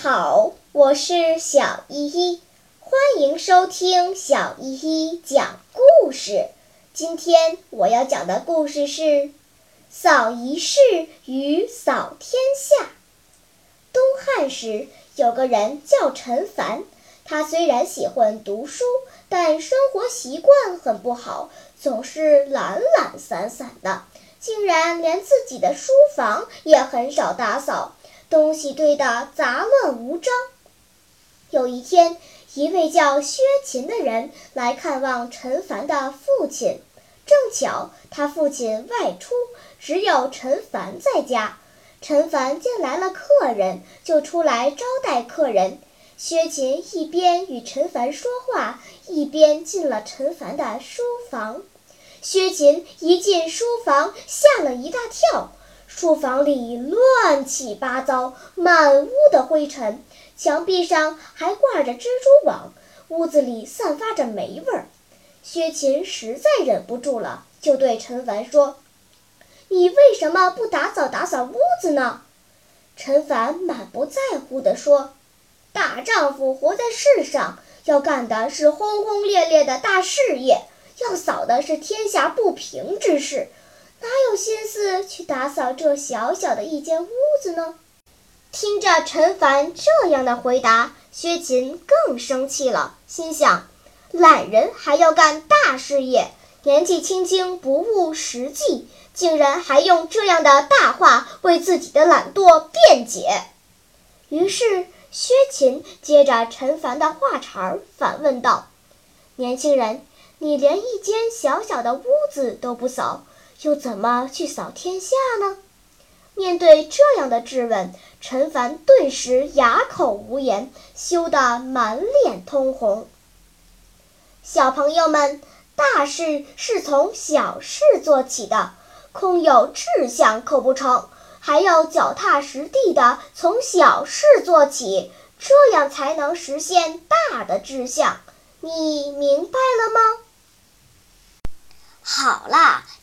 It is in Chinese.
好，我是小依依，欢迎收听小依依讲故事。今天我要讲的故事是《扫一世与扫天下》。东汉时有个人叫陈凡，他虽然喜欢读书，但生活习惯很不好，总是懒懒散散的，竟然连自己的书房也很少打扫，东西堆得杂乱无章。有一天，一位叫薛勤的人来看望陈凡的父亲，正巧他父亲外出，只有陈凡在家。陈凡见来了客人，就出来招待客人。薛勤一边与陈凡说话，一边进了陈凡的书房。薛勤一进书房，吓了一大跳。书房里乱七八糟，满屋的灰尘。墙壁上还挂着蜘蛛网，屋子里散发着霉味儿。薛勤实在忍不住了，就对陈凡说：“你为什么不打扫打扫屋子呢？”陈凡满不在乎地说：“大丈夫活在世上，要干的是轰轰烈烈的大事业，要扫的是天下不平之事，哪有心思去打扫这小小的一间屋子呢？”听着陈凡这样的回答，薛勤更生气了，心想：懒人还要干大事业，年纪轻轻不务实际，竟然还用这样的大话为自己的懒惰辩解。于是，薛勤接着陈凡的话茬儿反问道：“年轻人，你连一间小小的屋子都不扫，又怎么去扫天下呢？”面对这样的质问，陈凡顿时哑口无言，羞得满脸通红。小朋友们，大事是从小事做起的，空有志向可不成，还要脚踏实地的从小事做起，这样才能实现大的志向。你明白了吗？